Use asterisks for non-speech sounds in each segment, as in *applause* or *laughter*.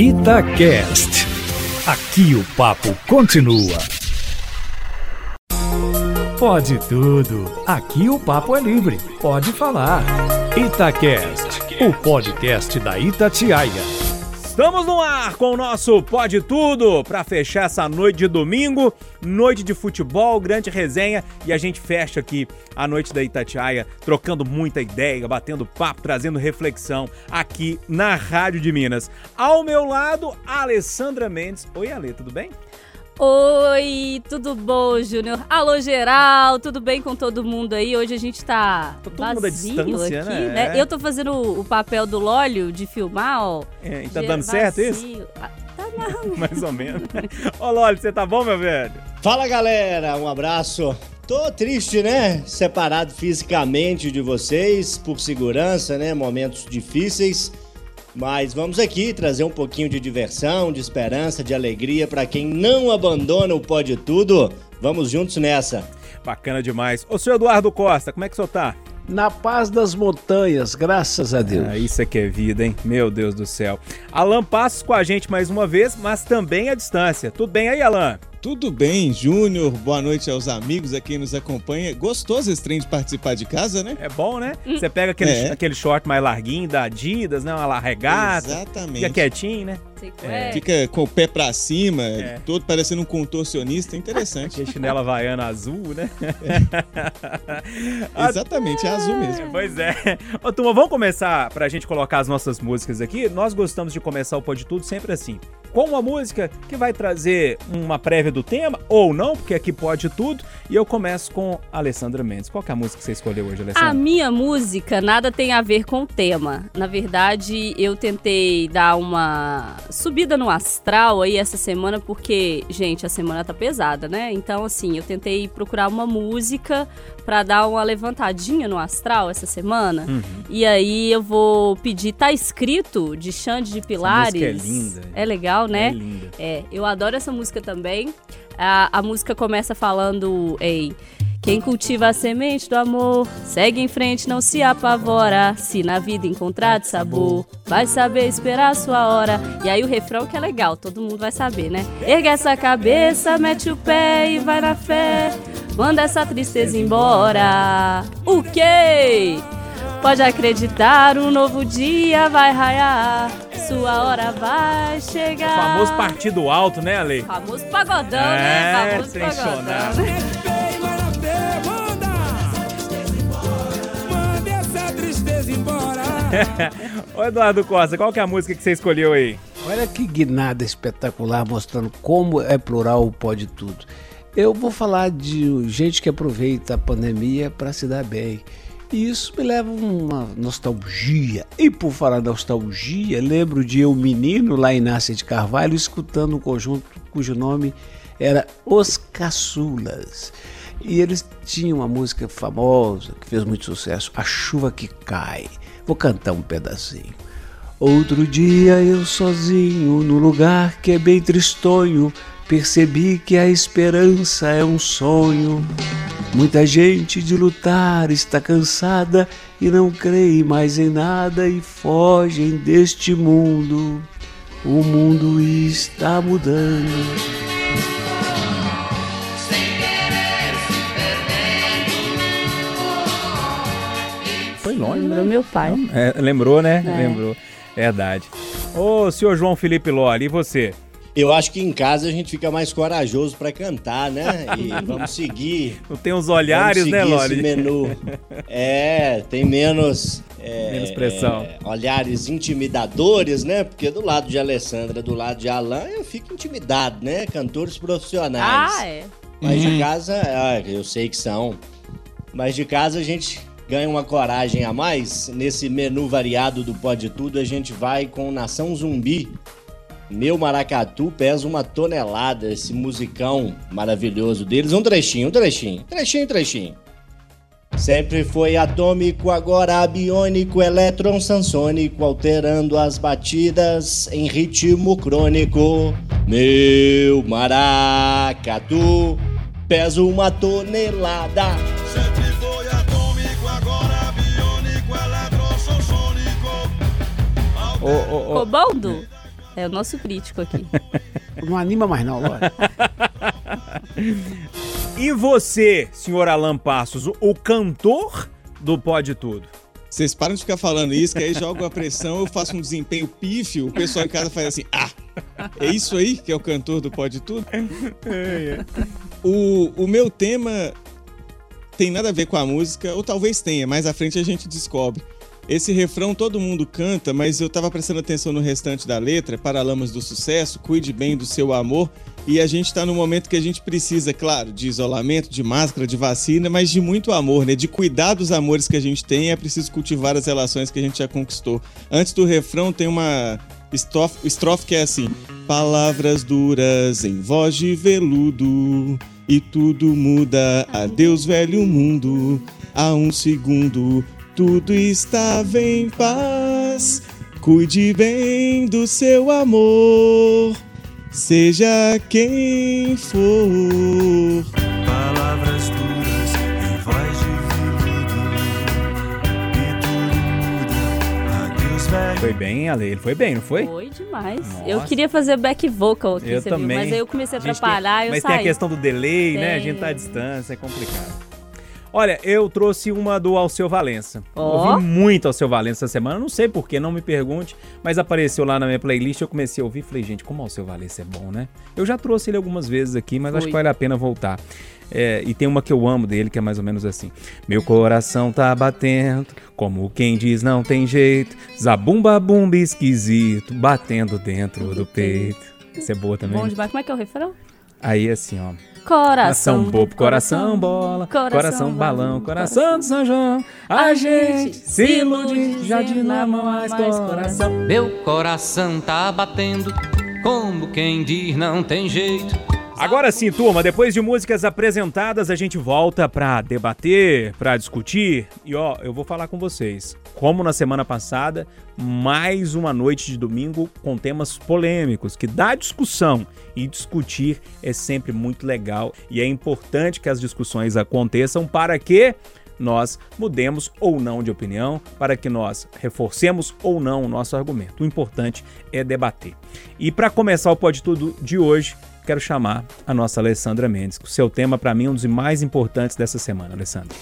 Itacast. Aqui o papo continua. Pode tudo. Aqui o papo é livre. Pode falar. Itacast, o podcast da Itatiaia. Estamos no ar com o nosso Pode Tudo para fechar essa noite de domingo, noite de futebol, grande resenha e a gente fecha aqui a noite da Itatiaia, trocando muita ideia, batendo papo, trazendo reflexão aqui na Rádio de Minas. Ao meu lado, Alessandra Mendes. Oi, Ale, tudo bem? Oi, tudo bom, Júnior? Alô, geral, tudo bem com todo mundo aí? Hoje a gente tá Todo vazio mundo à distância, aqui, né? né? É. Eu tô fazendo o papel do Lólio de filmar, ó. É, e tá dando certo isso? vazio. Ah, Tá não. *laughs* Mais ou menos. Ô, Loli, você tá bom, meu velho? Fala galera, um abraço. Tô triste, né? Separado fisicamente de vocês, por segurança, né? Momentos difíceis. Mas vamos aqui trazer um pouquinho de diversão, de esperança, de alegria para quem não abandona o Pode Tudo. Vamos juntos nessa. Bacana demais. Ô, senhor Eduardo Costa, como é que o senhor tá? Na paz das montanhas, graças a Deus. Ah, isso é que é vida, hein? Meu Deus do céu. Alan Passos com a gente mais uma vez, mas também à distância. Tudo bem aí, Alan? Tudo bem, Júnior? Boa noite aos amigos, a quem nos acompanha. Gostoso esse trem de participar de casa, né? É bom, né? Você pega aquele, É. aquele short mais larguinho da Adidas, né? Uma larregata. Fica Exatamente. quietinho, né? É. é. Fica com o pé pra cima, É. todo parecendo um contorcionista, interessante. Aquele chinela havaiana azul, né? *laughs* Exatamente, é azul mesmo. Pois é. Ô, turma, vamos começar pra gente colocar as nossas músicas aqui. Nós gostamos de começar o Pode Tudo sempre assim. Com uma música que vai trazer uma prévia do tema, ou não, porque aqui pode tudo. E eu começo com a Alessandra Mendes. Qual é a música que você escolheu hoje, A Alessandra? minha música nada tem a ver com o tema. Na verdade, eu tentei dar uma subida no astral aí essa semana, porque, gente, a semana tá pesada, né? Então, assim, eu tentei procurar uma música pra dar uma levantadinha no astral essa semana. Uhum. E aí eu vou pedir Tá Escrito, de Xande de Pilares. música é linda. É legal, né? É linda. É, eu adoro essa música também. A, a música começa falando em quem cultiva a semente do amor, segue em frente, não se apavora. Se na vida encontrar de sabor, vai saber esperar a sua hora. E aí o refrão que é legal, todo mundo vai saber, né? Erga essa cabeça, mete o pé e vai na fé. Manda essa tristeza embora. O quê? Pode acreditar, um novo dia vai raiar. Sua hora vai O chegar. famoso partido alto, né, Ale? Famoso pagodão, É, né? Famoso pagodão. Manda essa tristeza embora. Ô, Eduardo Costa, qual que é a música que você escolheu aí? Olha que guinada espetacular mostrando como é plural o pode tudo. Eu vou falar de gente que aproveita a pandemia para se dar bem. E isso me leva a uma nostalgia. E por falar nostalgia, lembro de eu menino lá em Nácia de Carvalho escutando um conjunto cujo nome era Os Caçulas. E eles tinham uma música famosa que fez muito sucesso, A Chuva que Cai. Vou cantar um pedacinho. Outro dia eu sozinho, no lugar que é bem tristonho, percebi que a esperança é um sonho. Muita gente de lutar está cansada e não crê mais em nada e fogem deste mundo. O mundo está mudando. Foi longe, Lembrou meu pai. É, lembrou, né? É. Lembrou. Verdade. Ô, senhor João Felipe Loli, e você? Eu acho que em casa a gente fica mais corajoso para cantar, né? E *laughs* vamos seguir. Não tem uns olhares, vamos né, Loli? esse menu. *laughs* É, tem menos. é, Menos pressão. é, olhares intimidadores, né? Porque do lado de Alessandra, do lado de Alan, eu fico intimidado, né? Cantores profissionais. Ah, é. Mas de casa, ah, eu sei que são. Mas de casa a gente ganha uma coragem a mais. Nesse menu variado do Pode Tudo, a gente vai com Nação Zumbi. Meu Maracatu pesa uma tonelada, esse musicão maravilhoso deles. Um trechinho, um trechinho, trechinho, trechinho. Sempre foi atômico, agora abiônico, elétron sansônico, alterando as batidas em ritmo crônico. Meu maracatu pesa uma tonelada. Sempre foi atômico, agora biônico, eletrossônico. Ô, ô, ô, Cobaldo? É o nosso crítico aqui. *laughs* Não anima mais não, Lore. *laughs* E você, senhor Alan Passos, o, o cantor do Pode Tudo? Vocês param de ficar falando isso, que aí joga a pressão, eu faço um desempenho pífio, o pessoal em casa faz assim, ah, é isso aí que é o cantor do Pode Tudo? *laughs* O, o meu tema tem nada a ver com a música, ou talvez tenha, mais à frente a gente descobre. Esse refrão todo mundo canta, mas eu tava prestando atenção no restante da letra, Paralamas do Sucesso, cuide bem do seu amor, e a gente tá no momento que a gente precisa, claro, de isolamento, de máscara, de vacina, mas de muito amor, né? De cuidar dos amores que a gente tem, é preciso cultivar as relações que a gente já conquistou. Antes do refrão tem uma estrofe, estrofe que é assim: Palavras duras em voz de veludo, e tudo muda, adeus velho mundo. Há um segundo, tudo estava em paz. Cuide bem do seu amor, seja quem for. Palavras duras em voz de veludo E tudo muda, adeus velho Foi bem, Ale, ele foi bem, não foi? Foi demais. Nossa. Eu queria fazer back vocal aqui, Eu você viu? também. Mas aí eu comecei a atrapalhar tem- eu Mas saí. tem a questão do delay, né? A Tem. gente tá à distância, é complicado. Olha, eu trouxe uma do Alceu Valença. Ó. Ouvi muito Alceu Valença essa semana, não sei porquê, não me pergunte, mas apareceu lá na minha playlist, eu comecei a ouvir e falei, gente, como Alceu Valença é bom, né? Eu já trouxe ele algumas vezes aqui, mas acho Foi. que vale a pena voltar. É, e tem uma que eu amo dele, que é mais ou menos assim. Meu coração tá batendo, como quem diz não tem jeito. Zabumba bumba esquisito, batendo dentro do peito. Essa é boa também. Bom demais. Como é que é o refrão? Aí assim, ó. Coração. Coração bobo, coração bola, coração, balão, coração do São João. A gente se ilude, já de não mais coração. Meu coração tá batendo, como quem diz não tem jeito. Agora sim, turma, depois de músicas apresentadas, a gente volta pra debater, pra discutir. E ó, eu vou falar com vocês. Como na semana passada, mais uma noite de domingo com temas polêmicos, que dá discussão. E discutir é sempre muito legal. E é importante que as discussões aconteçam para que nós mudemos ou não de opinião, para que nós reforcemos ou não o nosso argumento. O importante é debater. E para começar o Pode Tudo de hoje, quero chamar a nossa Alessandra Mendes. O seu tema, para mim, é um dos mais importantes dessa semana, Alessandra.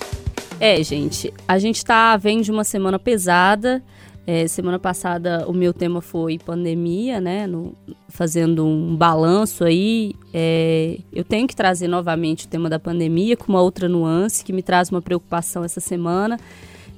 É, gente, a gente tá vem de uma semana pesada. É, semana passada o meu tema foi pandemia, né? no- fazendo um balanço aí. É, eu tenho que trazer novamente o tema da pandemia com uma outra nuance que me traz uma preocupação essa semana.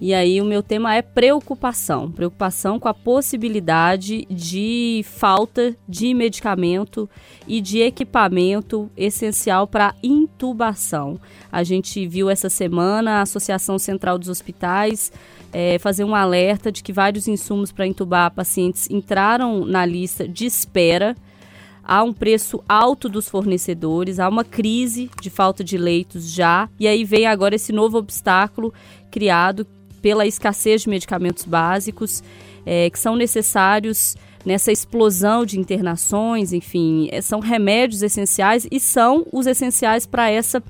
E aí o meu tema é preocupação. Preocupação com a possibilidade de falta de medicamento e de equipamento essencial para intubação. A gente viu essa semana a Associação Central dos Hospitais eh, fazer um alerta de que vários insumos para intubar pacientes entraram na lista de espera. Há um preço alto dos fornecedores, há uma crise de falta de leitos já, e aí vem agora esse novo obstáculo criado pela escassez de medicamentos básicos eh, que são necessários nessa explosão de internações, enfim, eh, são remédios essenciais e são os essenciais para essa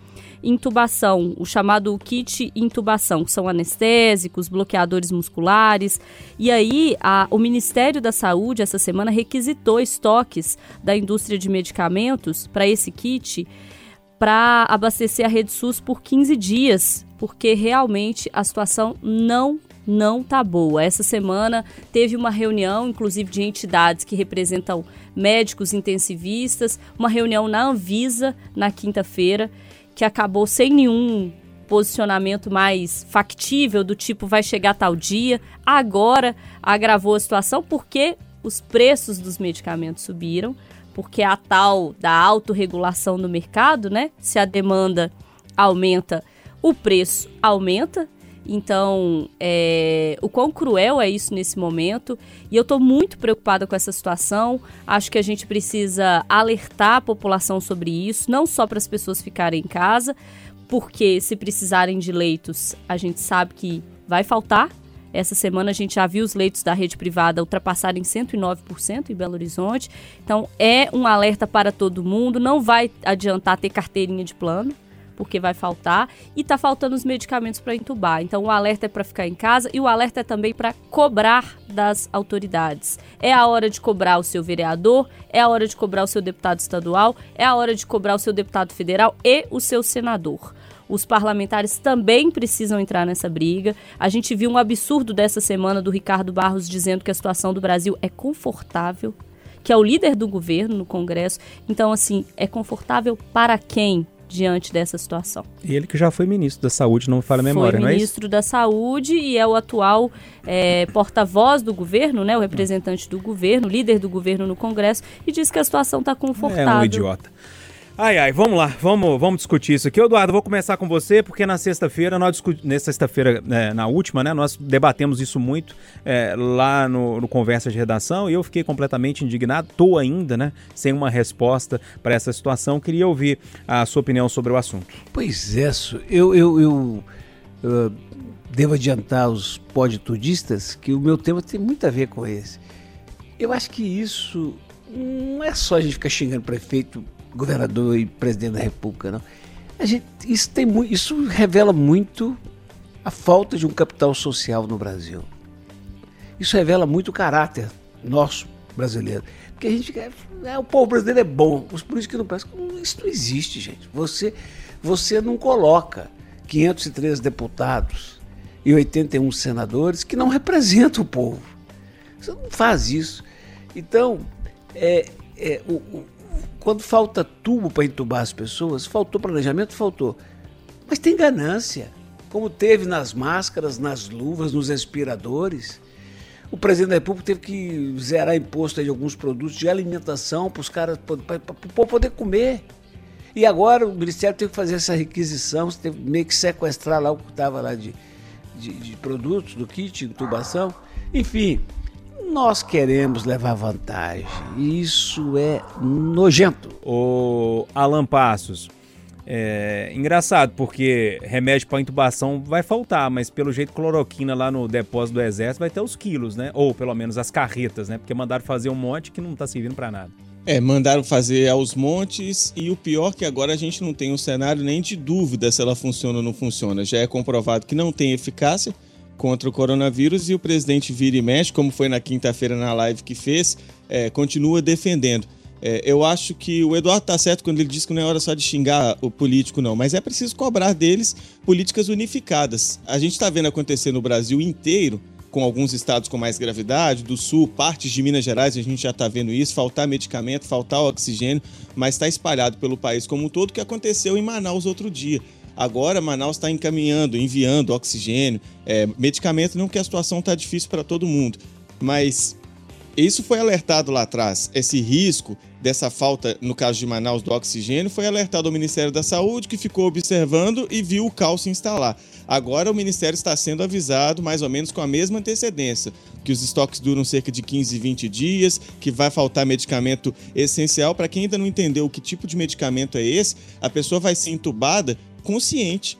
intubação, o chamado kit intubação, que são anestésicos, bloqueadores musculares. E aí, a- o Ministério da Saúde, essa semana, requisitou estoques da indústria de medicamentos para esse kit para abastecer a rede SUS por 15 dias, porque realmente a situação não não tá boa. Essa semana teve uma reunião, inclusive de entidades que representam médicos intensivistas, uma reunião na Anvisa na quinta-feira, que acabou sem nenhum posicionamento mais factível do tipo vai chegar tal dia. Agora agravou a situação porque os preços dos medicamentos subiram, porque a tal da autorregulação do mercado, né? Se a demanda aumenta, o preço aumenta. Então, é, o quão cruel é isso nesse momento. E eu estou muito preocupada com essa situação. Acho que a gente precisa alertar a população sobre isso, não só para as pessoas ficarem em casa, porque se precisarem de leitos, a gente sabe que vai faltar. Essa semana a gente já viu os leitos da rede privada ultrapassarem 109% em Belo Horizonte. Então é um alerta para todo mundo. Não vai adiantar ter carteirinha de plano, porque vai faltar, e tá faltando os medicamentos para entubar. Então o alerta é para ficar em casa e o alerta é também para cobrar das autoridades. É a hora de cobrar o seu vereador, é a hora de cobrar o seu deputado estadual, é a hora de cobrar o seu deputado federal e o seu senador. Os parlamentares também precisam entrar nessa briga. A gente viu um absurdo dessa semana do Ricardo Barros dizendo que a situação do Brasil é confortável, que é o líder do governo no Congresso. Então, assim, é confortável para quem diante dessa situação? E ele que já foi ministro da Saúde, não me falha a memória, não é isso? ministro da Saúde e é o atual é, porta-voz do governo, né? O representante do governo, líder do governo no Congresso, e diz que a situação está confortável. É um idiota. Ai, ai, vamos lá, vamos, vamos discutir isso aqui. Eduardo, vou começar com você, porque na sexta-feira, nós nessa sexta-feira, é, na última, né, nós debatemos isso muito é, lá no, no Conversa de Redação e eu fiquei completamente indignado, tô ainda, né, sem uma resposta para essa situação. Queria ouvir a sua opinião sobre o assunto. Pois é, eu, eu, eu, eu devo adiantar aos podtudistas que o meu tema tem muito a ver com esse. Eu acho que isso não é só a gente ficar xingando prefeito governador e presidente da República, não. A gente, isso, tem, isso revela muito a falta de um capital social no Brasil. Isso revela muito o caráter nosso brasileiro. Porque a gente quer. É, o povo brasileiro é bom, os políticos não prestam. Isso não existe, gente. Você, você não coloca 513 deputados e 81 senadores que não representam o povo. Você não faz isso. Então, é, é, o- quando falta tubo para entubar as pessoas, faltou planejamento? Faltou. Mas tem ganância, como teve nas máscaras, nas luvas, nos respiradores. O presidente da República teve que zerar imposto de alguns produtos de alimentação para os caras, poder comer. E agora o Ministério teve que fazer essa requisição, teve meio que sequestrar lá o que estava lá de, de, de produtos, do kit, intubação. Enfim, nós queremos levar vantagem. E isso é nojento. O Alan Passos, é engraçado porque remédio para intubação vai faltar, mas pelo jeito cloroquina lá no depósito do exército vai ter os quilos, né? Ou pelo menos as carretas, né? Porque mandaram fazer um monte que não tá servindo para nada. É, mandaram fazer aos montes e o pior que agora a gente não tem um cenário nem de dúvida se ela funciona ou não funciona. Já é comprovado que não tem eficácia contra o coronavírus e o presidente vira e mexe, como foi na quinta-feira na live que fez, é, continua defendendo. É, eu acho que o Eduardo tá certo quando ele diz que não é hora só de xingar o político, não, mas é preciso cobrar deles políticas unificadas. A gente está vendo acontecer no Brasil inteiro, com alguns estados com mais gravidade, do sul, partes de Minas Gerais, a gente já está vendo isso, faltar medicamento, faltar oxigênio, mas está espalhado pelo país como um todo, que aconteceu em Manaus outro dia. Agora, Manaus está encaminhando, enviando oxigênio, é, medicamento, não que a situação está difícil para todo mundo, mas isso foi alertado lá atrás. Esse risco dessa falta, no caso de Manaus, do oxigênio, foi alertado ao Ministério da Saúde, que ficou observando e viu o caos se instalar. Agora o Ministério está sendo avisado, mais ou menos com a mesma antecedência, que os estoques duram cerca de 15, 20 dias, que vai faltar medicamento essencial. Para quem ainda não entendeu que tipo de medicamento é esse, a pessoa vai ser entubada consciente.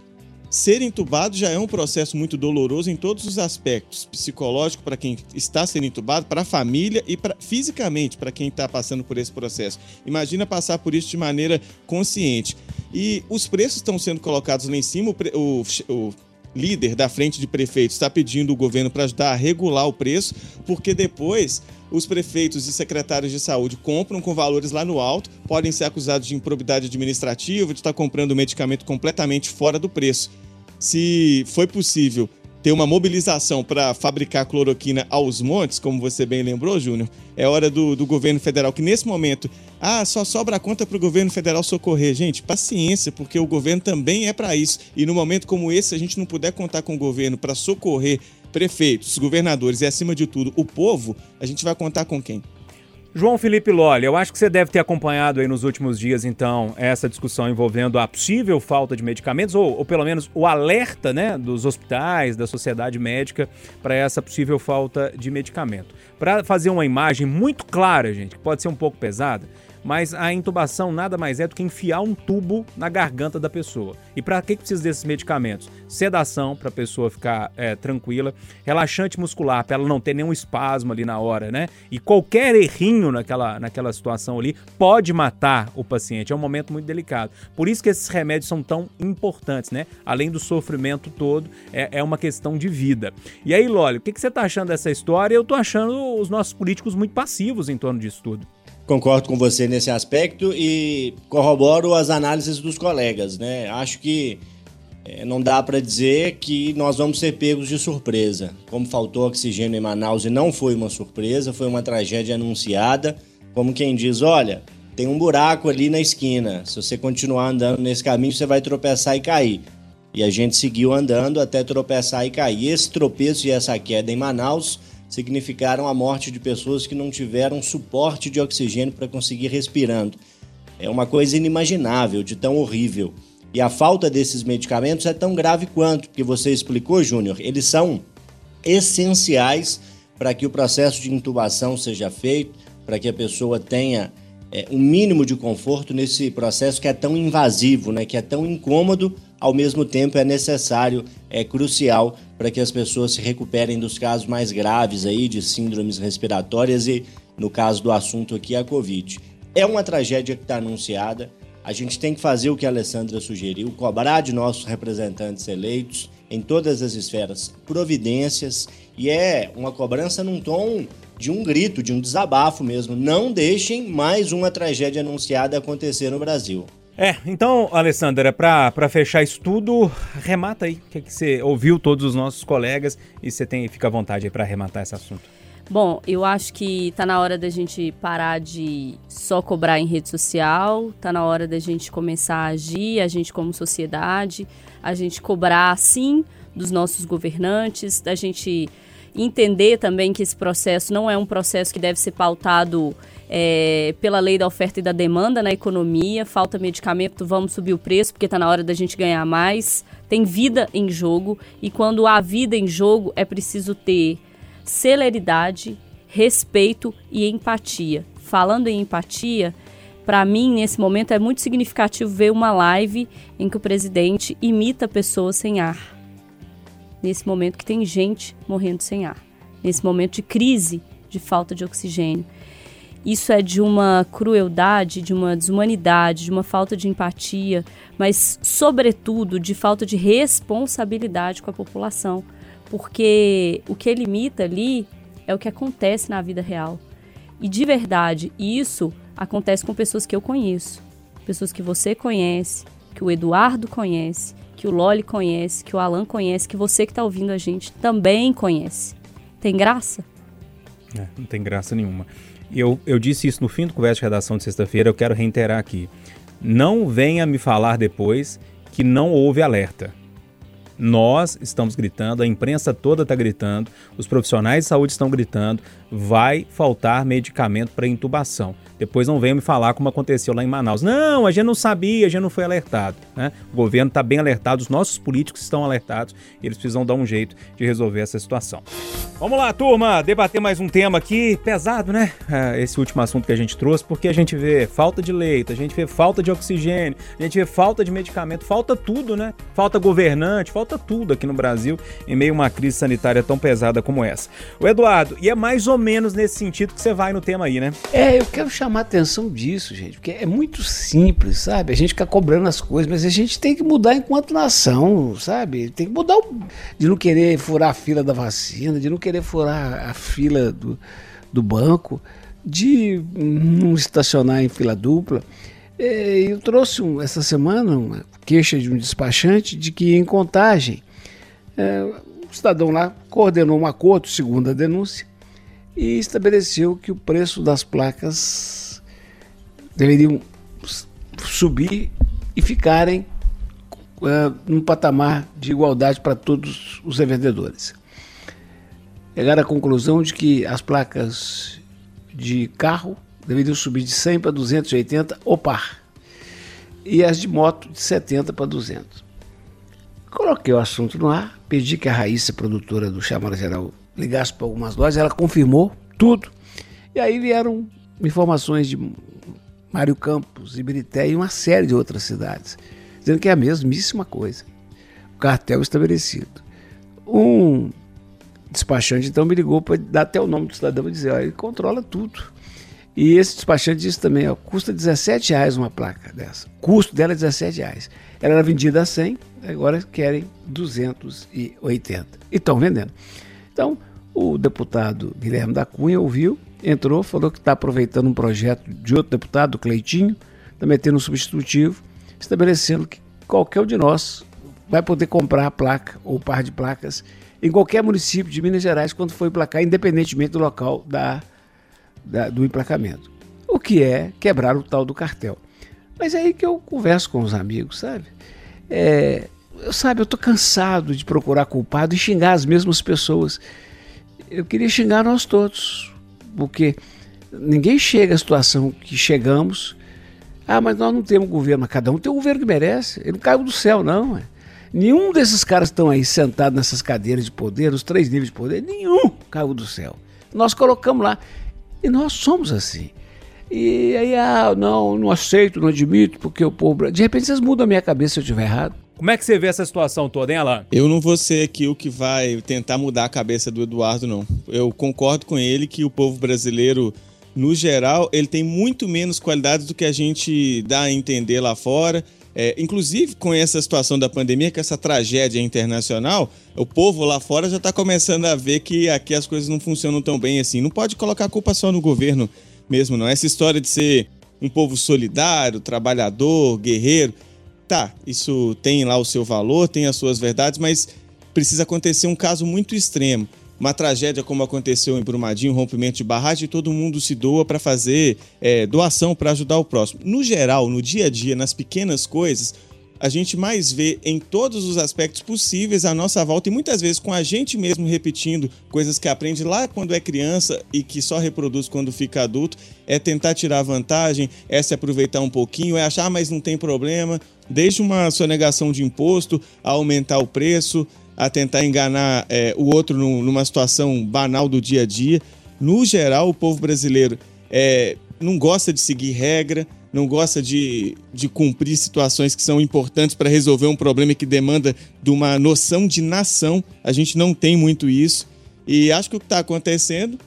Ser entubado já é um processo muito doloroso em todos os aspectos, psicológico para quem está sendo entubado, para a família e pra, fisicamente para quem está passando por esse processo. Imagina passar por isso de maneira consciente. E os preços estão sendo colocados lá em cima, o, o- o líder da frente de prefeitos está pedindo o governo para ajudar a regular o preço, porque depois os prefeitos e secretários de saúde compram com valores lá no alto, podem ser acusados de improbidade administrativa, de estar comprando medicamento completamente fora do preço. Se foi possível ter uma mobilização para fabricar cloroquina aos montes, como você bem lembrou, Júnior, é hora do, do governo federal, que nesse momento, ah, só sobra a conta para o governo federal socorrer. Gente, paciência, porque o governo também é para isso. E no momento como esse, se a gente não puder contar com o governo para socorrer prefeitos, governadores e, acima de tudo, o povo, a gente vai contar com quem? João Felipe Lolli, eu acho que você deve ter acompanhado aí nos últimos dias, então, essa discussão envolvendo a possível falta de medicamentos, ou, ou pelo menos o alerta né, dos hospitais, da sociedade médica, para essa possível falta de medicamento. Para fazer uma imagem muito clara, gente, que pode ser um pouco pesada, mas a intubação nada mais é do que enfiar um tubo na garganta da pessoa. E para que que precisa desses medicamentos? Sedação para a pessoa ficar é, tranquila, relaxante muscular para ela não ter nenhum espasmo ali na hora, né? E qualquer errinho naquela, naquela situação ali pode matar o paciente. É um momento muito delicado. Por isso que esses remédios são tão importantes, né? Além do sofrimento todo, é, é uma questão de vida. E aí, Lólio, o que, que você tá achando dessa história? Eu tô achando os nossos políticos muito passivos em torno disso tudo. Concordo com você nesse aspecto e corroboro as análises dos colegas, né? Acho que eh, não dá para dizer que nós vamos ser pegos de surpresa. Como faltou oxigênio em Manaus e não foi uma surpresa, foi uma tragédia anunciada, como quem diz, olha, tem um buraco ali na esquina. Se você continuar andando nesse caminho, você vai tropeçar e cair. E a gente seguiu andando até tropeçar e cair. Esse tropeço e essa queda em Manaus significaram a morte de pessoas que não tiveram suporte de oxigênio para conseguir respirando. É uma coisa inimaginável, de tão horrível. E a falta desses medicamentos é tão grave quanto, porque você explicou, Júnior, eles são essenciais para que o processo de intubação seja feito, para que a pessoa tenha é, um mínimo de conforto nesse processo que é tão invasivo, né, que é tão incômodo, ao mesmo tempo é necessário, é crucial para que as pessoas se recuperem dos casos mais graves aí de síndromes respiratórias e, no caso do assunto aqui, a Covid. É uma tragédia que está anunciada. A gente tem que fazer o que a Alessandra sugeriu, cobrar de nossos representantes eleitos em todas as esferas providências e é uma cobrança num tom de um grito, de um desabafo mesmo. Não deixem mais uma tragédia anunciada acontecer no Brasil. É, então, Alessandra, para fechar isso tudo, remata aí. O que, que você ouviu todos os nossos colegas e você tem, fica à vontade aí para arrematar esse assunto. Bom, eu acho que tá na hora da gente parar de só cobrar em rede social, tá na hora da gente começar a agir, a gente como sociedade, a gente cobrar sim dos nossos governantes, da gente entender também que esse processo não é um processo que deve ser pautado é, pela lei da oferta e da demanda na economia, falta medicamento, vamos subir o preço porque está na hora da gente ganhar mais. Tem vida em jogo e quando há vida em jogo é preciso ter celeridade, respeito e empatia. Falando em empatia, para mim nesse momento é muito significativo ver uma live em que o presidente imita pessoas sem ar. Nesse momento que tem gente morrendo sem ar. Nesse momento de crise de falta de oxigênio. Isso é de uma crueldade, de uma desumanidade, de uma falta de empatia, mas, sobretudo, de falta de responsabilidade com a população. Porque o que ele imita ali é o que acontece na vida real. E de verdade, isso acontece com pessoas que eu conheço, pessoas que você conhece, que o Eduardo conhece, que o Loli conhece, que o Alan conhece, que você que está ouvindo a gente também conhece. Tem graça? É, não tem graça nenhuma. Eu, eu disse isso no fim do conversa de redação de sexta-feira, eu quero reiterar aqui. Não venha me falar depois que não houve alerta. Nós estamos gritando, a imprensa toda está gritando, os profissionais de saúde estão gritando, vai faltar medicamento para intubação. Depois não venham me falar como aconteceu lá em Manaus. Não, a gente não sabia, a gente não foi alertado. Né? O governo está bem alertado, os nossos políticos estão alertados e eles precisam dar um jeito de resolver essa situação. Vamos lá, turma, debater mais um tema aqui pesado, né? É, esse último assunto que a gente trouxe, porque a gente vê falta de leito, a gente vê falta de oxigênio, a gente vê falta de medicamento, falta tudo, né? Falta governante, falta tudo aqui no Brasil em meio a uma crise sanitária tão pesada como essa. O Eduardo, e é mais ou menos nesse sentido que você vai no tema aí, né? É, eu quero chamar a atenção disso, gente, porque é muito simples, sabe? A gente fica cobrando as coisas, mas a gente tem que mudar enquanto nação, sabe? Tem que mudar o... de não querer furar a fila da vacina, de não querer furar a fila do, do banco, de não estacionar em fila dupla. É, Eu trouxe essa semana uma queixa de um despachante de que em contagem é, o cidadão lá coordenou um acordo, segundo a denúncia, e estabeleceu que o preço das placas deveriam subir e ficarem eh, num patamar de igualdade para todos os revendedores. Chegaram à conclusão de que as placas de carro deveriam subir de 100 para 280 o par e as de moto de 70 para 200. Coloquei o assunto no ar, pedi que a Raíssa, produtora do Chamada Geral, ligasse para algumas lojas, ela confirmou tudo. E aí vieram informações de Mário Campos, Ibirité e uma série de outras cidades, dizendo que é a mesmíssima coisa. O cartel estabelecido. Um despachante então me ligou para dar até o nome do cidadão e dizer, ó, ele controla tudo. E esse despachante disse também, ó, custa 17 reais uma placa dessa. O custo dela é 17 reais. Ela era vendida a 100, agora querem 280. E estão vendendo. Então, o deputado Guilherme da Cunha ouviu, entrou, falou que está aproveitando um projeto de outro deputado, Cleitinho, está metendo um substitutivo, estabelecendo que qualquer um de nós vai poder comprar a placa ou par de placas em qualquer município de Minas Gerais quando for emplacar, independentemente do local da, da- do emplacamento. O que é quebrar o tal do cartel. Mas é aí que eu converso com os amigos, sabe? É, eu, sabe, eu tô cansado de procurar culpado e xingar as mesmas pessoas. Eu queria xingar nós todos, porque ninguém chega à situação que chegamos. Ah, mas nós não temos governo, mas cada um tem o governo que merece. Ele não caiu do céu, não. ué. Nenhum desses caras que estão aí sentados nessas cadeiras de poder, os três níveis de poder, nenhum caiu do céu. Nós colocamos lá. E nós somos assim. E aí, ah, não, não aceito, não admito, porque o povo. De repente vocês mudam a minha cabeça se eu estiver errado. Como é que você vê essa situação toda, hein, Alan? Eu não vou ser aqui o que vai tentar mudar a cabeça do Eduardo, não. Eu concordo com ele que o povo brasileiro, no geral, ele tem muito menos qualidades do que a gente dá a entender lá fora. É, inclusive, com essa situação da pandemia, com essa tragédia internacional, o povo lá fora já está começando a ver que aqui as coisas não funcionam tão bem assim. Não pode colocar a culpa só no governo mesmo, não. Essa história de ser um povo solidário, trabalhador, guerreiro, tá, isso tem lá o seu valor, tem as suas verdades, mas precisa acontecer um caso muito extremo. Uma tragédia como aconteceu em Brumadinho, um rompimento de barragem, e todo mundo se doa para fazer é, doação para ajudar o próximo. No geral, no dia a dia, nas pequenas coisas, a gente mais vê em todos os aspectos possíveis à nossa volta e muitas vezes com a gente mesmo repetindo coisas que aprende lá quando é criança e que só reproduz quando fica adulto, é tentar tirar vantagem, é se aproveitar um pouquinho, é achar, ah, mas não tem problema, desde uma sonegação de imposto a aumentar o preço, a tentar enganar é, o outro num- numa situação banal do dia a dia. No geral, o povo brasileiro é, não gosta de seguir regra, não gosta de, de cumprir situações que são importantes para resolver um problema que demanda de uma noção de nação. A gente não tem muito isso. E acho que o que está acontecendo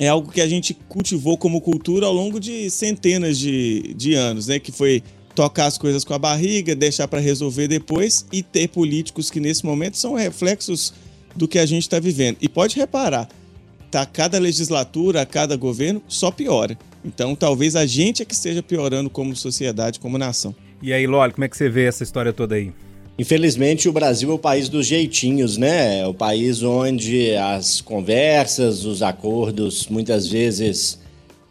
é algo que a gente cultivou como cultura ao longo de centenas de, de anos, né? Que foi tocar as coisas com a barriga, deixar para resolver depois e ter políticos que nesse momento são reflexos do que a gente está vivendo. E pode reparar, tá cada legislatura, cada governo só piora. Então talvez a gente é que esteja piorando como sociedade, como nação. E aí, Loli, como é que você vê essa história toda aí? Infelizmente, o Brasil é o país dos jeitinhos, né? É o país onde as conversas, os acordos, muitas vezes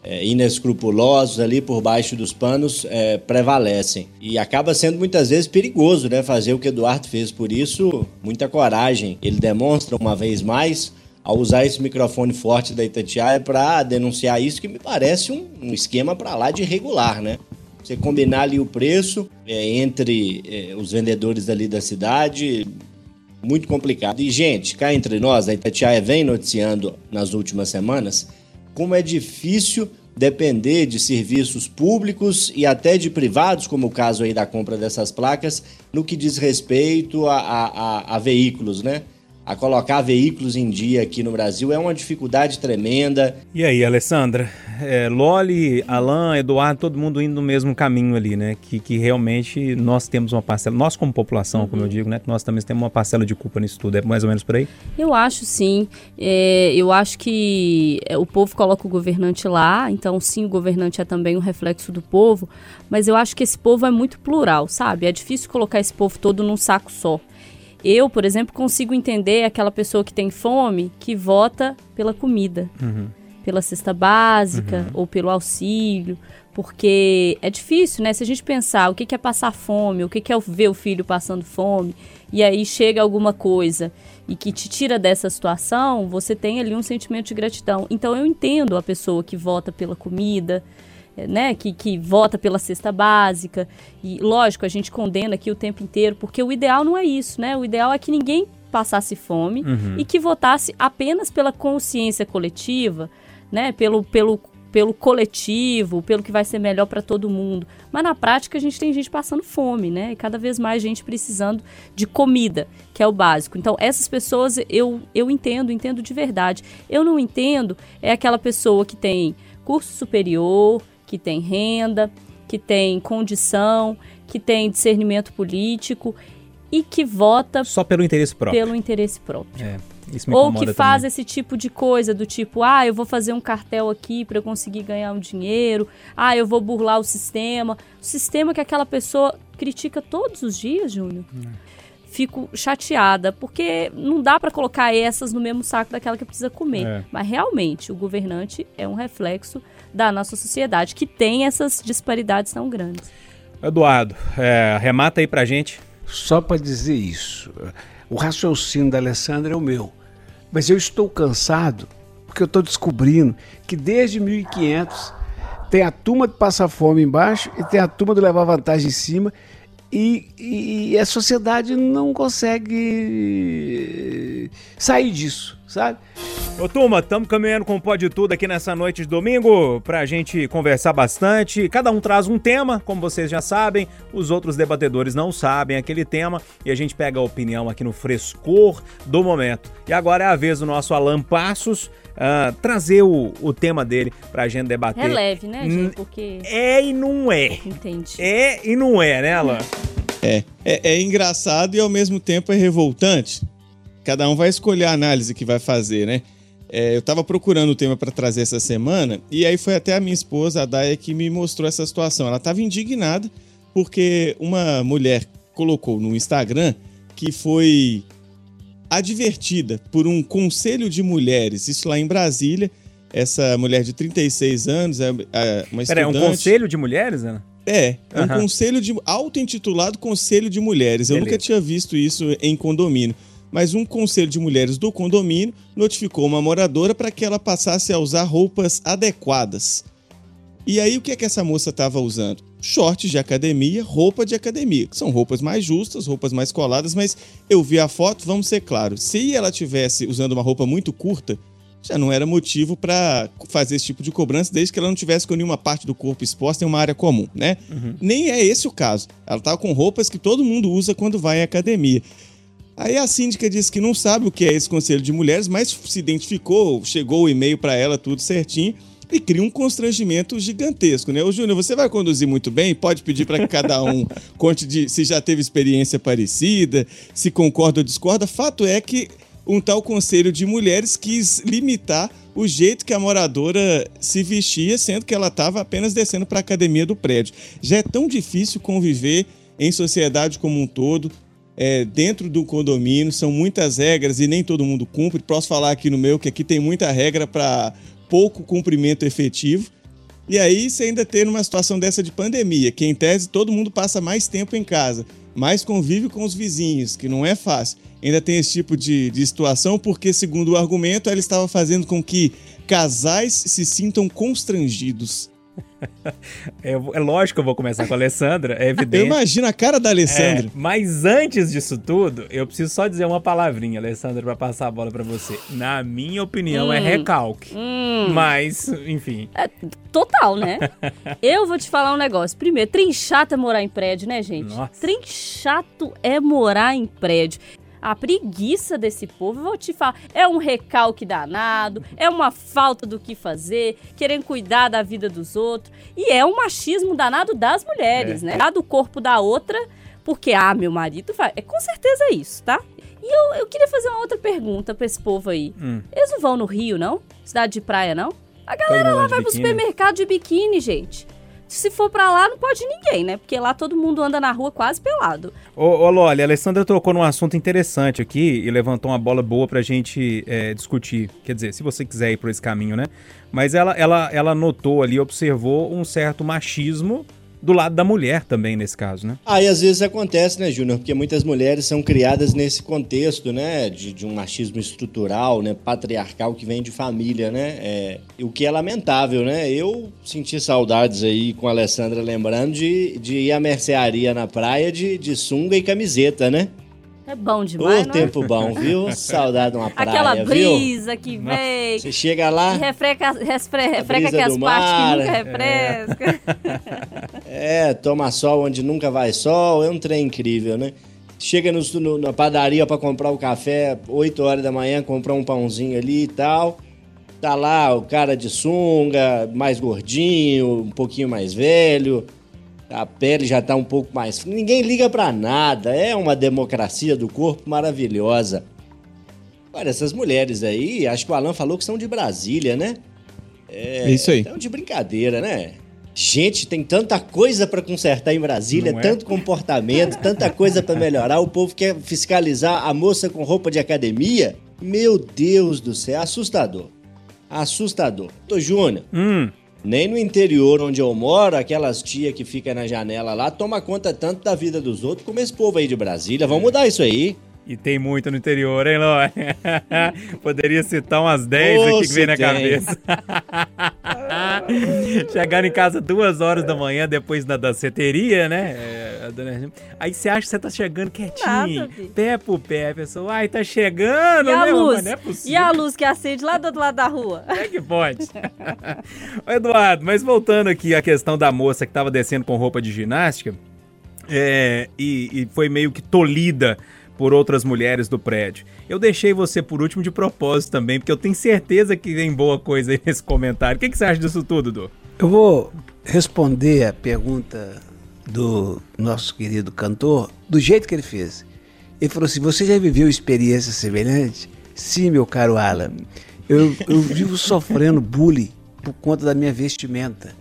é, inescrupulosos ali por baixo dos panos, é, prevalecem. E acaba sendo muitas vezes perigoso, né? Fazer o que Eduardo fez. Por isso, muita coragem. Ele demonstra uma vez mais ao usar esse microfone forte da Itatiaia para denunciar isso, que me parece um, um esquema para lá de irregular, né? Você combinar ali o preço é, entre é, os vendedores ali da cidade, muito complicado. E, gente, cá entre nós, a Itatiaia vem noticiando nas últimas semanas como é difícil depender de serviços públicos e até de privados, como o caso aí da compra dessas placas, no que diz respeito a, a- a- a veículos, né? A colocar veículos em dia aqui no Brasil é uma dificuldade tremenda. E aí, Alessandra? É, Loli, Alan, Eduardo, todo mundo indo no mesmo caminho ali, né? Que, que realmente nós temos uma parcela, nós como população, como eu digo, né? Que nós também temos uma parcela de culpa nisso tudo. É mais ou menos por aí? Eu acho sim. É, eu acho que é, o povo coloca o governante lá, então sim, o governante é também um reflexo do povo, mas eu acho que esse povo é muito plural, sabe? É difícil colocar esse povo todo num saco só. Eu, por exemplo, consigo entender aquela pessoa que tem fome que vota pela comida, pela cesta básica ou pelo auxílio, porque é difícil, né? Se a gente pensar o que é passar fome, o que é ver o filho passando fome, e aí chega alguma coisa e que te tira dessa situação, você tem ali um sentimento de gratidão. Então eu entendo a pessoa que vota pela comida, né, que, que vota pela cesta básica. E lógico, a gente condena aqui o tempo inteiro, porque o ideal não é isso, né? O ideal é que ninguém passasse fome e que votasse apenas pela consciência coletiva, né? Pelo, pelo, pelo coletivo, pelo que vai ser melhor para todo mundo. Mas na prática a gente tem gente passando fome, né? E cada vez mais gente precisando de comida, que é o básico. Então, essas pessoas eu, eu entendo, entendo de verdade. Eu não entendo é aquela pessoa que tem curso superior, que tem renda, que tem condição, que tem discernimento político e que vota Só pelo interesse próprio. pelo interesse próprio. É, Ou que faz também. esse tipo de coisa, do tipo, ah, eu vou fazer um cartel aqui para eu conseguir ganhar um dinheiro, ah, eu vou burlar o sistema. O sistema que aquela pessoa critica todos os dias, Júnior. Hum. Fico chateada, porque não dá para colocar essas no mesmo saco daquela que precisa comer. É. Mas realmente, o governante é um reflexo da nossa sociedade, que tem essas disparidades tão grandes. Eduardo, é, remata aí pra gente. Só para dizer isso, o raciocínio da Alessandra é o meu. Mas eu estou cansado porque eu estou descobrindo que desde 1500 tem a turma de passar fome embaixo e tem a turma de levar vantagem em cima e, e- e a sociedade não consegue sair disso, sabe? Ô turma, estamos caminhando com o Pode Tudo aqui nessa noite de domingo pra gente conversar bastante. Cada um traz um tema, como vocês já sabem, os outros debatedores não sabem aquele tema e a gente pega a opinião aqui no frescor do momento. E agora é a vez do nosso Alan Passos ah, trazer o, o tema dele pra gente debater. Releve, né, Hum, gente? Porque. É e não é. Entendi. É e não é, né, Alan? É, é, é engraçado e ao mesmo tempo é revoltante. Cada um vai escolher a análise que vai fazer, né? É, eu tava procurando o tema para trazer essa semana e aí foi até a minha esposa, a Daya, que me mostrou essa situação. Ela tava indignada porque uma mulher colocou no Instagram que foi advertida por um conselho de mulheres, isso lá em Brasília. Essa mulher de 36 anos, é, é uma Pera, é um estudante. conselho de mulheres, Ana? É, é um conselho de auto-intitulado Conselho de Mulheres. Eu Beleza. nunca tinha visto isso em condomínio. Mas um conselho de mulheres do condomínio notificou uma moradora para que ela passasse a usar roupas adequadas. E aí o que é que essa moça estava usando? Shorts de academia, roupa de academia, que são roupas mais justas, roupas mais coladas, mas eu vi a foto, vamos ser claros, se ela tivesse usando uma roupa muito curta, já não era motivo para fazer esse tipo de cobrança, desde que ela não tivesse com nenhuma parte do corpo exposta em uma área comum, né? Nem é esse o caso. Ela tava com roupas que todo mundo usa quando vai à academia. Aí a síndica disse que não sabe o que é esse conselho de mulheres, mas se identificou, chegou o e-mail para ela, tudo certinho, e cria um constrangimento gigantesco, né? Ô Júnior, você vai conduzir muito bem, pode pedir para que cada um *laughs* conte de se já teve experiência parecida, se concorda ou discorda. Fato é que um tal conselho de mulheres quis limitar o jeito que a moradora se vestia, sendo que ela estava apenas descendo para a academia do prédio. Já é tão difícil conviver em sociedade como um todo, é, dentro do condomínio, são muitas regras e nem todo mundo cumpre. Posso falar aqui no meu que aqui tem muita regra para pouco cumprimento efetivo. E aí você ainda tem uma situação dessa de pandemia, que em tese todo mundo passa mais tempo em casa, mais convive com os vizinhos, que não é fácil. Ainda tem esse tipo de, de situação, porque, segundo o argumento, ela estava fazendo com que casais se sintam constrangidos. *laughs* É, é lógico que eu vou começar com a Alessandra, é Eu evidente. imagino a cara da Alessandra. É, mas antes disso tudo, eu preciso só dizer uma palavrinha, Alessandra, pra passar a bola pra você. Na minha opinião, é Hum. recalque. Hum. Mas, enfim. É, total, né? *laughs* Eu vou te falar um negócio. Primeiro, trem chato é morar em prédio, né, gente? Nossa. Trem chato é morar em prédio. A preguiça desse povo, eu vou te falar, é um recalque danado, é uma falta do que fazer, querendo cuidar da vida dos outros, e é um machismo danado das mulheres, né? Lá do corpo da outra, porque, ah, meu marido vai. É com certeza isso, tá? E eu, eu queria fazer uma outra pergunta pra esse povo aí. Hum. Eles não vão no Rio, não? Cidade de praia, não? A galera lá vai pro biquíni. supermercado de biquíni, gente. Se for pra lá, não pode ninguém, né? Porque lá todo mundo anda na rua quase pelado. Ô, ô Loli, a Alessandra tocou num assunto interessante aqui e levantou uma bola boa pra gente é, discutir. Quer dizer, se você quiser ir por esse caminho, né? Mas ela, ela, ela notou ali, observou um certo machismo do lado da mulher também, nesse caso, né? Aí às vezes acontece, né, Júnior? Porque muitas mulheres são criadas nesse contexto, né, de, de um machismo estrutural, né, patriarcal que vem de família, né? É, o que é lamentável, né? Eu senti saudades aí com a Alessandra lembrando de, de ir à mercearia na praia de, de sunga e camiseta, né? É bom Ô, demais, não é? tempo bom, viu? *laughs* Saudade de uma praia, Aquela viu? brisa que vem. Você chega lá, E refreca, resfre, refreca aquelas partes que nunca refresca. *laughs* é, toma sol onde nunca vai sol, é um trem incrível, né? Chega no, no- na padaria pra comprar o café, 8 horas da manhã, comprar um pãozinho ali e tal. Tá lá o cara de sunga, mais gordinho, um pouquinho mais velho. A pele já tá um pouco mais. Ninguém liga pra nada. É uma democracia do corpo maravilhosa. Olha, essas mulheres aí, acho que o Alan falou que são de Brasília, né? É isso aí. Então, de brincadeira, né? Gente, tem tanta coisa pra consertar em Brasília, Não é? tanto comportamento, tanta coisa pra melhorar. O povo quer fiscalizar a moça com roupa de academia. Meu Deus do céu, assustador. Assustador. Tô Júnior, Hum, nem no interior onde eu moro, aquelas tia que fica na janela lá toma conta tanto da vida dos outros como esse povo aí de Brasília. Vamos mudar isso aí. E tem muito no interior, hein, Ló? *laughs* Poderia citar umas 10 Ô, aqui que vem na tem. cabeça. *laughs* Chegar em casa duas horas da manhã depois da danceteria, né? É, dona- Aí você acha que você tá chegando quietinho, Nada, pé por pé. A pessoa, ai, tá chegando, E a né? luz? Não é possível. E a luz que acende lá do outro lado da rua? É que pode? *laughs* Ô, Eduardo, mas voltando aqui à questão da moça que tava descendo com roupa de ginástica é, e, e foi meio que tolhida por outras mulheres do prédio. Eu deixei você por último de propósito também, porque eu tenho certeza que tem boa coisa aí *laughs* nesse comentário. O que, que você acha disso tudo, Du? Eu vou responder a pergunta do nosso querido cantor do jeito que ele fez. Ele falou assim: Você já viveu experiência semelhante? Sim, meu caro Alan. Eu, eu vivo sofrendo bullying por conta da minha vestimenta.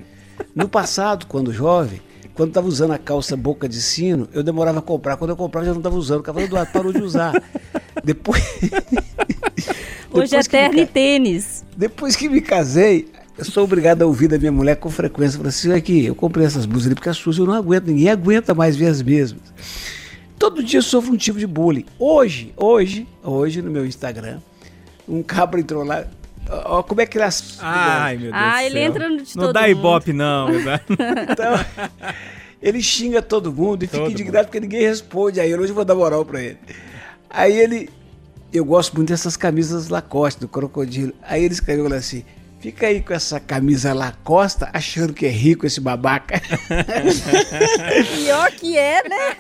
No passado, quando jovem, quando estava usando a calça boca de sino, eu demorava a comprar. Quando eu comprava, já não estava usando. O cavalo Eduardo parou de usar. *laughs* Depois. *laughs* Hoje é terno e tênis. depois que me casei, eu sou obrigado a ouvir da minha mulher com frequência. Falei assim, aqui, eu comprei essas blusas ali porque as suas eu não aguento, ninguém aguenta mais ver as mesmas. Todo dia eu sofro um tipo de bullying. Hoje, hoje, hoje no meu Instagram, um cabra entrou lá. Ó, como é que ele as... Ai, meu Deus Ah, do ele céu. entra no de Não todo dá mundo. ibope, não. *laughs* Então, ele xinga todo mundo e fica Todo indignado porque ninguém responde a ele. Hoje eu vou dar moral pra ele. Aí ele. Eu gosto muito dessas camisas Lacoste, do crocodilo. Aí ele escreveu assim. Fica aí com essa camisa Lacoste achando que é rico esse babaca. Pior que é, né?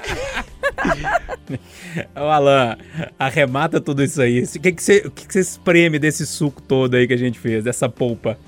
*laughs* Ô, Alan, arremata tudo isso aí. O que, que, você, o que, que você espreme desse suco todo aí que a gente fez, dessa polpa?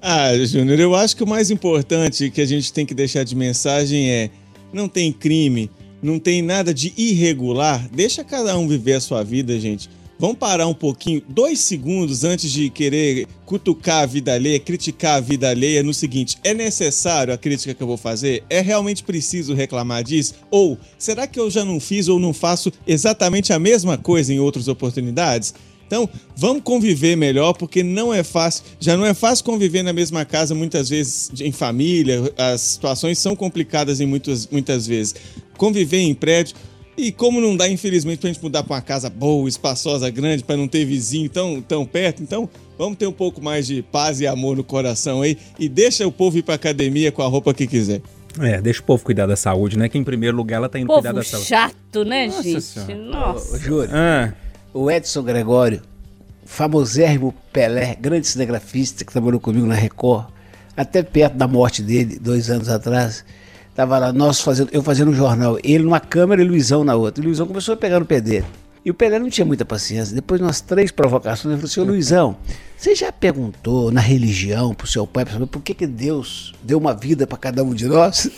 Ah, Júnior, eu acho que o mais importante que a gente tem que deixar de mensagem é: não tem crime, não tem nada de irregular, deixa cada um viver a sua vida, gente. Vamos parar um pouquinho, dois segundos antes de querer cutucar a vida alheia, criticar a vida alheia no seguinte: é necessário a crítica que eu vou fazer? É realmente preciso reclamar disso? Ou será que eu já não fiz ou não faço exatamente a mesma coisa em outras oportunidades? Então, vamos conviver melhor, porque não é fácil. Já não é fácil conviver na mesma casa, muitas vezes em família. As situações são complicadas em muitas, muitas vezes. Conviver em prédio. E como não dá, infelizmente, pra gente mudar pra uma casa boa, espaçosa, grande, pra não ter vizinho tão, tão perto, então vamos ter um pouco mais de paz e amor no coração aí. E deixa o povo ir pra academia com a roupa que quiser. É, deixa o povo cuidar da saúde, né? Que em primeiro lugar ela tá indo cuidar Povo da saúde. chato, né, Nossa gente? Senhora. Nossa. Ô, Júlio, Ah, o Edson Gregório, famosérrimo Pelé, grande cinegrafista que trabalhou comigo na Record, até perto da morte dele, dois anos atrás, tava lá, nós fazendo, eu fazendo um jornal, ele numa câmera e Luizão na outra. E o Luizão começou a pegar no pé dele. E o Pelé não tinha muita paciência. Depois de umas três provocações, ele falou assim, ô Luizão, você já perguntou na religião pro seu pai pra saber por que, que Deus deu uma vida pra cada um de nós?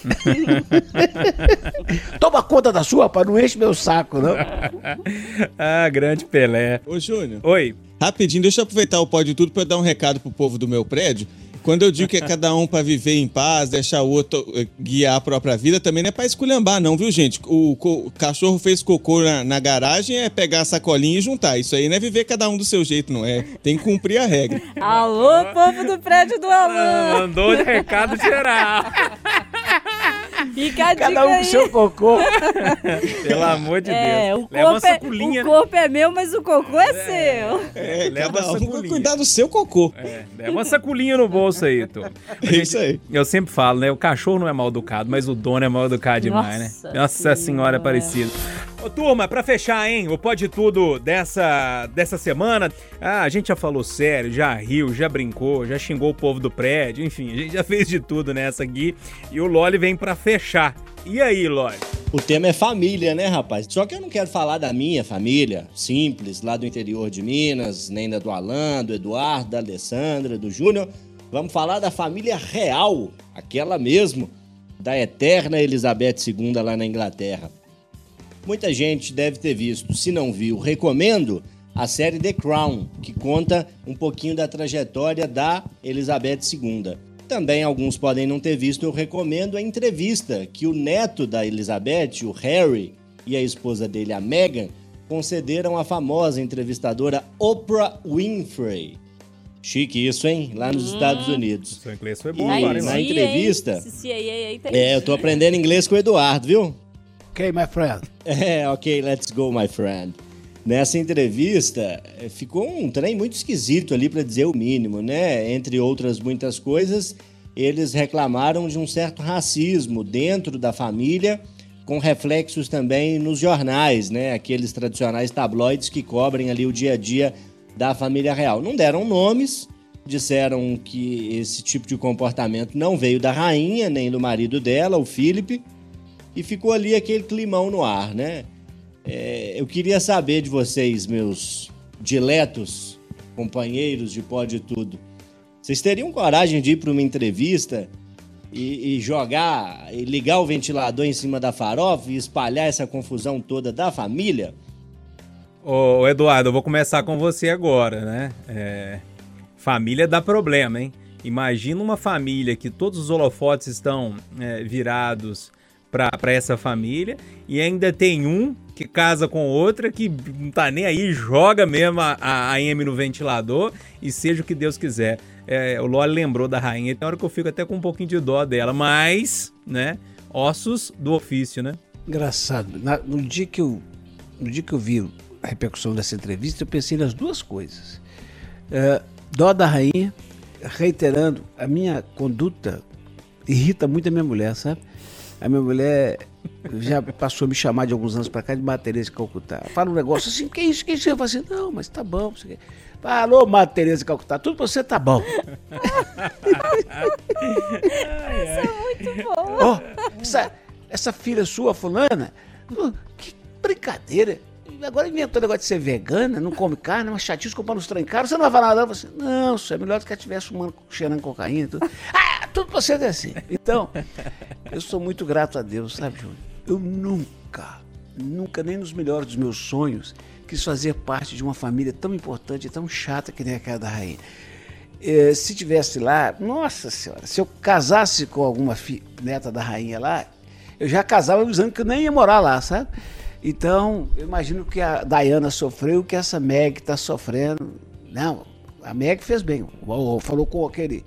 *laughs* Toma conta da sua, para não enche meu saco, não. *laughs* ah, grande Pelé. Ô, Júnior. Oi. Rapidinho, deixa eu aproveitar o pódio tudo para dar um recado pro povo do meu prédio. Quando eu digo que é cada um para viver em paz, deixar o outro eh, guiar a própria vida, também não é para esculhambar, não, viu, gente? O, o cachorro fez cocô na, na garagem, é pegar a sacolinha e juntar. Isso aí não é viver cada um do seu jeito, não é? Tem que cumprir a regra. Alô, povo do prédio do Alan. Mandou de recado geral. Fica a dica Cada um com seu cocô. *laughs* Pelo amor de É, Deus. o Leva uma corpo, é, saculinha, o né? corpo é meu, mas o cocô é, seu. É, Leva cada a um cuidar do seu cocô. É, leva uma saculinha no bolso aí, Tom. É isso aí. Eu sempre falo, né? O cachorro não é mal educado, mas o dono é mal educado demais, Nossa né? Nossa senhora, Senhora. Aparecida. Ô, turma, pra fechar, hein, o Pode Tudo dessa, dessa semana, ah, a gente já falou sério, já riu, já brincou, já xingou o povo do prédio, enfim, a gente já *laughs* fez de tudo nessa aqui. E o Loli vem pra fechar. E aí, Loli? O tema é família, né, rapaz? Só que eu não quero falar da minha família, simples, lá do interior de Minas, nem da do Alan, do Eduardo, da Alessandra, do Júnior. Vamos falar da família real, aquela mesmo, da eterna Elizabeth II lá na Inglaterra. Muita gente deve ter visto, se não viu, recomendo a série The Crown, que conta um pouquinho da trajetória da Elizabeth II. Também alguns podem não ter visto, eu recomendo a entrevista que o neto da Elizabeth, o Harry, e a esposa dele, a Meghan, concederam à famosa entrevistadora Oprah Winfrey. Chique isso, hein? Lá nos Estados Unidos. Seu inglês foi bom E agora, hein, na entrevista-. É, eu tô aprendendo inglês com o Eduardo, viu? Ok, my friend. *laughs* É, ok, let's go, my friend. Nessa entrevista, eh, ficou um trem muito esquisito ali, para dizer o mínimo, né? Entre outras muitas coisas, eles reclamaram de um certo racismo dentro da família, com reflexos também nos jornais, né? Aqueles tradicionais tabloides que cobrem ali o dia a dia da família real. Não deram nomes, disseram que esse tipo de comportamento não veio da rainha, nem do marido dela, o Philip, e ficou ali aquele climão no ar, né? É, eu queria saber de vocês, meus diletos companheiros de Pode Tudo, vocês teriam coragem de ir para uma entrevista e, e jogar, e ligar o ventilador em cima da farofa e espalhar essa confusão toda da família? Ô, Eduardo, eu vou começar com você agora, né? É, família dá problema, hein? Imagina uma família que todos os holofotes estão é, virados para essa família e ainda tem um que casa com outra que não tá nem aí, joga mesmo a, a AM no ventilador e seja o que Deus quiser. É, o Loli lembrou da rainha, tem hora que eu fico até com um pouquinho de dó dela, mas, né? Ossos do ofício, né? Engraçado. Na- no, dia que eu, no dia que eu vi a repercussão dessa entrevista, eu pensei nas duas coisas. É, dó da rainha, reiterando, a minha conduta irrita muito a minha mulher, sabe? A minha mulher já passou a me chamar de alguns anos pra cá de Matereza Calcutá. Fala um negócio assim, que isso, que isso? Eu falo assim, não, mas tá bom. quê. Falou, Matereza Calcutá, tudo pra você tá bom. *laughs* Muito bom. Ó, essa, essa filha sua, fulana, que brincadeira. Agora inventou o negócio de ser vegana, não come carne, uma chatice comprando os trem caros, você não vai falar nada. Você, não, isso é melhor do que estivesse fumando, cheirando cocaína e tudo. *laughs* Ah, tudo você é assim. Então, eu sou muito grato a Deus, sabe, Júnior? Eu nunca, nunca, nem nos melhores dos meus sonhos, quis fazer parte de uma família tão importante e tão chata que nem aquela da rainha. Eh, se tivesse lá, nossa senhora, se eu casasse com alguma fi- neta da rainha lá, eu já casava avisando que eu nem ia morar lá, sabe? Então, eu imagino que a Diana sofreu, que essa Meg está sofrendo. Não, a Meg fez bem. Ou- ou Falou com aquele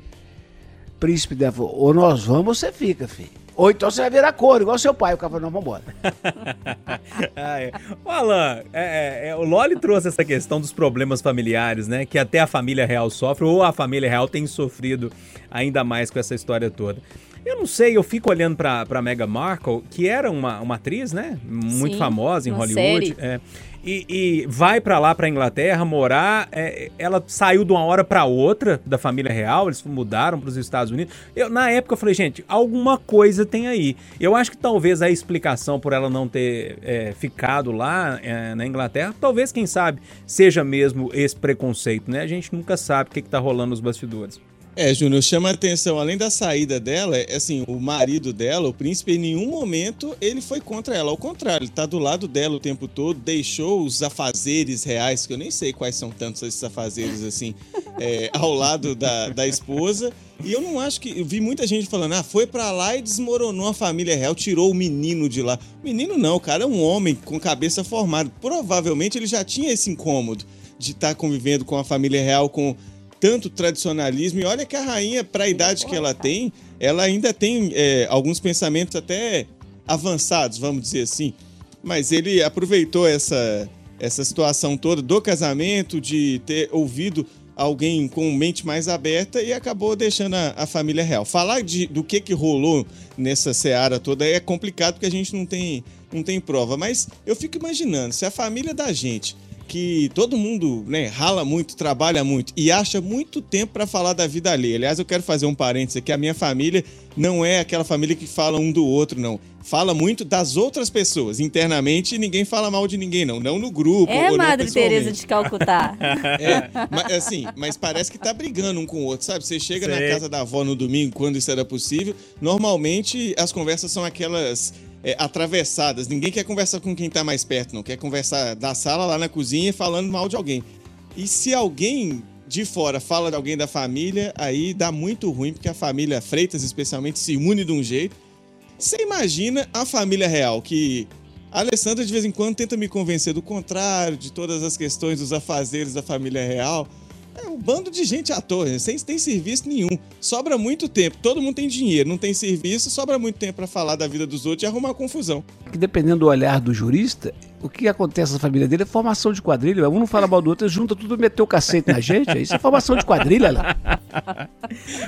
príncipe dela, falou, ou nós vamos ou você fica, filho. Ou então você vai virar cor, igual seu pai. O cara falou, não, vambora. *laughs* Ah, é. Ô, Alan, é, é, é, o Loli trouxe essa questão dos problemas familiares, né? Que até a família real sofre, ou a família real tem sofrido ainda mais com essa história toda. Eu não sei, eu fico olhando pra, pra Meghan Markle, que era uma, uma atriz, né? Muito Sim, famosa em uma Hollywood. série. é. E, e vai pra lá, pra Inglaterra, morar. é, ela saiu de uma hora pra outra da família real, eles mudaram pros Estados Unidos. Eu, na época eu falei, gente, alguma coisa tem aí. Eu acho que talvez a explicação por ela não ter é, ficado lá é, na Inglaterra, talvez, quem sabe, seja mesmo esse preconceito, né? A gente nunca sabe o que, que tá rolando nos bastidores. É, Júnior, chama a atenção, além da saída dela, é assim, o marido dela, o príncipe, em nenhum momento ele foi contra ela. Ao contrário, ele tá do lado dela o tempo todo, deixou os afazeres reais, que eu nem sei quais são tantos esses afazeres assim, *laughs* é, ao lado da, da esposa. E eu não acho que. Eu vi muita gente falando, ah, foi pra lá e desmoronou a família real, tirou o menino de lá. Menino não, o cara é um homem com cabeça formada. Provavelmente ele já tinha esse incômodo de estar convivendo com a família real, com tanto tradicionalismo. E olha que a rainha, para a idade que ela tem, ela ainda tem é, alguns pensamentos até avançados, vamos dizer assim. Mas ele aproveitou essa, essa situação toda do casamento, de ter ouvido alguém com mente mais aberta e acabou deixando a, a família real. Falar de, do que, que rolou nessa seara toda é complicado porque a gente não tem não tem prova. Mas eu fico imaginando, se a família da gente, que todo mundo né, rala muito, trabalha muito e acha muito tempo para falar da vida alheia. Aliás, eu quero fazer um parênteses aqui: a minha família não é aquela família que fala um do outro, não. Fala muito das outras pessoas. Internamente, ninguém fala mal de ninguém, não. Não no grupo. É ou Madre. Teresa de Calcutá. *laughs* É, mas, assim, mas parece que tá brigando um com o outro, sabe? Você chega na Sei. casa da avó no domingo, quando isso era possível, normalmente as conversas são aquelas é, atravessadas. Ninguém quer conversar com quem tá mais perto, não. Quer conversar da sala lá na cozinha falando mal de alguém. E se alguém de fora fala de alguém da família, aí dá muito ruim, porque a família Freitas, especialmente, se une de um jeito. Você imagina a família real, que a Alessandra de vez em quando tenta me convencer do contrário, de todas as questões dos afazeres da família real. É um bando de gente à toa, sem tem serviço nenhum. Sobra muito tempo. Todo mundo tem dinheiro, não tem serviço, sobra muito tempo pra falar da vida dos outros e arrumar confusão. Que dependendo do olhar do jurista, o que acontece na família dele é formação de quadrilha. Um não fala mal do outro, junta tudo e meteu o cacete na gente. Isso é formação de quadrilha lá.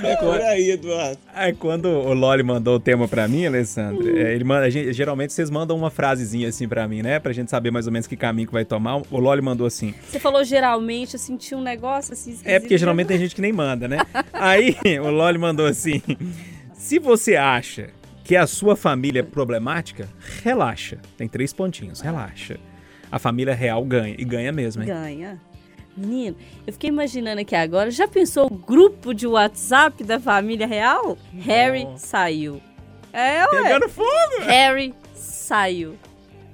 É por aí, Eduardo. Aí quando o Loli mandou o tema pra mim, Alessandro, é, ele manda, a gente- geralmente vocês mandam uma frasezinha assim pra mim, né? Pra gente saber mais ou menos que caminho que vai tomar. O Loli mandou assim: Você falou geralmente, eu senti um negócio assim esquisito. É porque geralmente tem gente que nem manda, né? Aí o Loli mandou assim: Se você acha que a sua família é problemática, relaxa. Tem três pontinhos, relaxa. A família real ganha, e ganha mesmo, hein? Ganha. Menino, eu fiquei imaginando aqui agora, já pensou o grupo de WhatsApp da família real? Harry saiu. É, ué. Pegando fogo! Harry saiu.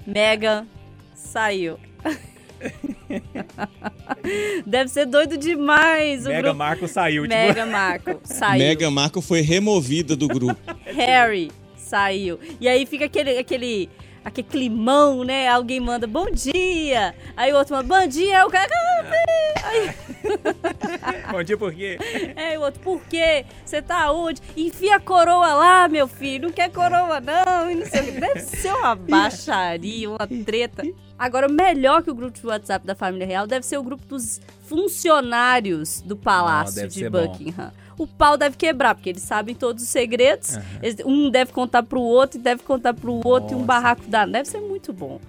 Meghan saiu. *laughs* Deve ser doido demais o Mega grupo. Marco saiu, tipo, Mega Marco *laughs* saiu. Mega Marco foi removida do grupo. Harry saiu. E aí fica aquele, aquele, aquele climão, né? Alguém manda bom dia. Aí o outro manda bom dia. O cara. Aí, *laughs* Bom dia, por quê? aí *laughs* o outro, por quê? Você tá onde? Enfia a coroa lá, meu filho. Não quer coroa, não. E não sei o quê. Deve ser uma *laughs* baixaria, uma treta. Agora, melhor que o grupo de WhatsApp da família real deve ser o grupo dos funcionários do Ah, palácio de ser bom. O pau deve quebrar, porque eles sabem todos os segredos. Eles- um deve contar pro outro e deve contar pro outro e um Nossa. barraco dá. Deve ser muito bom.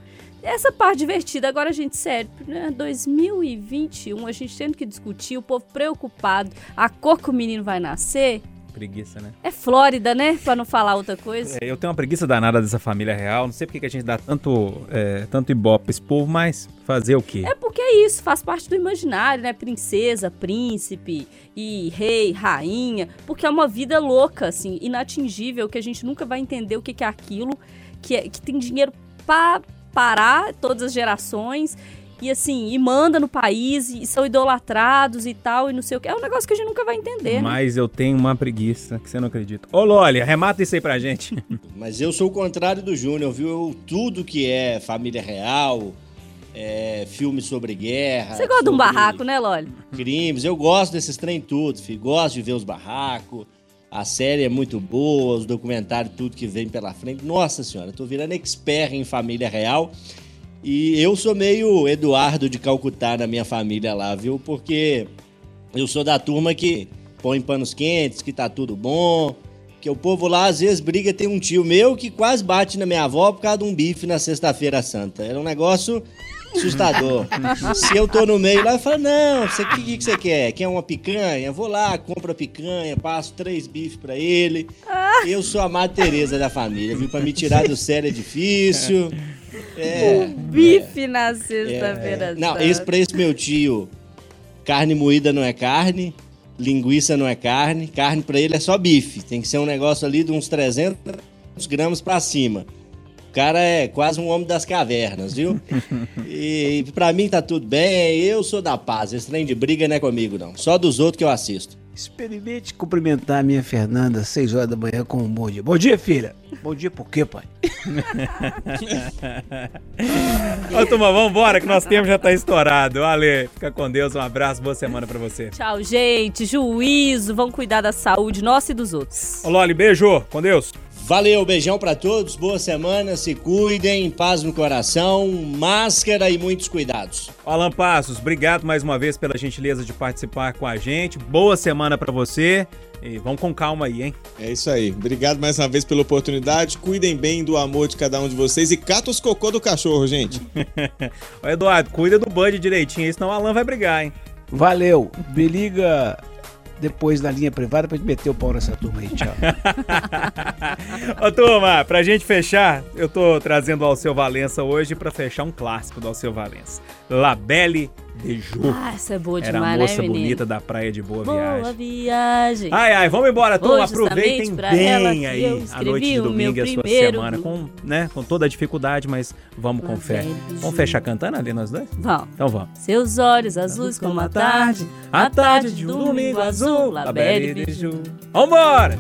Essa parte divertida, agora, gente, sério, né? 2021, a gente tendo que discutir, o povo preocupado, a cor que o menino vai nascer. Preguiça, né? É Flórida, né? Pra não falar outra coisa. É, eu tenho uma preguiça danada dessa família real. Não sei porque que a gente dá tanto, é, tanto ibope pra esse povo, mas fazer o quê? É porque é isso, faz parte do imaginário, né? Princesa, príncipe e rei, rainha, porque é uma vida louca, assim, inatingível, que a gente nunca vai entender o que que é aquilo, que, é, que tem dinheiro pra parar todas as gerações. E assim, e manda no país, e são idolatrados e tal, e não sei o que. É um negócio que a gente nunca vai entender, né? Mas eu tenho uma preguiça que você não acredita. Ô, Loli, arremata isso aí pra gente. *laughs* Mas eu sou o contrário do Júnior, viu? Eu, tudo que é família real, é, filme sobre guerra. Você gosta de um barraco, né, Loli? Crimes, eu gosto desses trem tudo, filho. Gosto de ver os barracos. A série é muito boa, os documentários, tudo que vem pela frente. Nossa senhora, eu tô virando expert em família real. E eu sou meio Eduardo de Calcutá na minha família lá, viu? Porque eu sou da turma que põe panos quentes, que tá tudo bom. Que o povo lá às vezes briga. Tem um tio meu que quase bate na minha avó por causa de um bife na Sexta-feira Santa. Era um negócio assustador. *laughs* Se eu tô no meio lá, eu falo: Não, o que, que, você quer? Quer uma picanha? Vou lá, compro a picanha, passo três bifes pra ele. Eu sou a Madre Teresa da família, viu? Pra me tirar do sério é difícil. *laughs* É. Bife na sexta-feira. Não, Santa. esse pra esse meu tio, carne moída não é carne, linguiça não é carne, carne pra ele é só bife. Tem que ser um negócio ali de uns 300 gramas pra cima. O cara é quase um homem das cavernas, viu? *laughs* E pra mim tá tudo bem, eu sou da paz. Esse trem de briga não é comigo, não. Só dos outros que eu assisto. Experimente cumprimentar a minha Fernanda às 6 horas da manhã com um bom dia. Bom dia, filha. Bom dia por quê, pai? *laughs* Ô, turma, vambora que nosso tempo já tá estourado. Ale, fica com Deus, um abraço, boa semana pra você. Tchau, gente. Juízo. Vamos cuidar da saúde nossa e dos outros. Ô, Loli, beijo, com Deus. Valeu, beijão pra todos, boa semana, se cuidem, paz no coração, máscara e muitos cuidados. Alan Passos, obrigado mais uma vez pela gentileza de participar com a gente. Boa semana pra você. E vamos com calma aí, hein? É isso aí. Obrigado mais uma vez pela oportunidade. Cuidem bem do amor de cada um de vocês e cata os cocô do cachorro, gente. *laughs* Ô, Eduardo, cuida do Bud direitinho senão o Alan vai brigar, hein? Valeu. Me liga depois na linha privada pra gente meter o pau nessa turma aí. Tchau. *laughs* Ô, turma, pra gente fechar, eu tô trazendo o Alceu Valença hoje pra fechar um clássico do Alceu Valença. La Ah, essa é boa Era demais, a moça né, bonita da praia de Boa, Boa Viagem. viagem. Ai, ai, vamos embora, turma. Aproveitem bem aí a noite de domingo e a sua semana, com, né, com toda a dificuldade, mas vamos com fé. Vamos fechar cantando ali nós dois? Vamos. Então vamos. Seus olhos azuis como a tarde, a tarde de um domingo azul, La Belle de Jour. Vambora!